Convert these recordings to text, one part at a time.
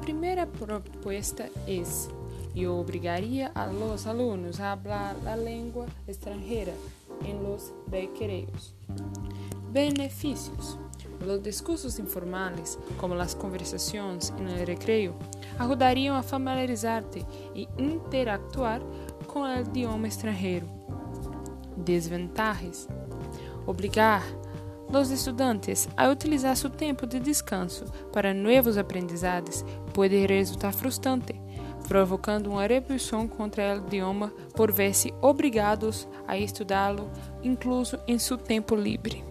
primera propuesta es yo obligaría a los alumnos a hablar la lengua extranjera en los recreos. Beneficios. Los discursos informales, como las conversaciones en el recreo, ayudarían a familiarizarte y interactuar con el idioma extranjero. Desventajas. Obligar los estudantes a utilizar su tempo de descanso para novos aprendizados pode resultar frustrante, provocando uma repulsão contra o idioma por ver-se obrigados a estudá-lo, incluso em seu tempo livre.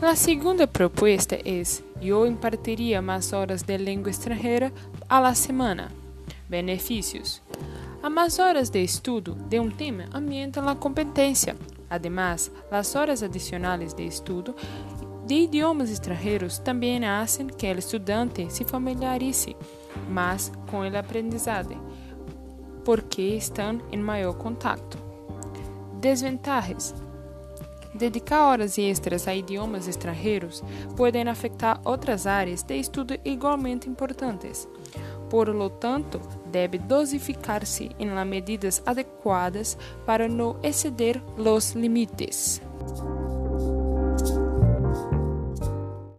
A segunda proposta é: eu impartiria mais horas de língua estrangeira a la semana. Benefícios: a mais horas de estudo de um tema aumentam a competência. Además, as horas adicionais de estudo de idiomas estrangeiros também fazem que o estudante se familiarize mais com o aprendizado, porque estão em maior contato. Desvantagens: Dedicar horas extras a idiomas estrangeiros podem afetar outras áreas de estudo igualmente importantes. Por lo tanto, deve dosificar-se em medidas adequadas para não exceder os limites.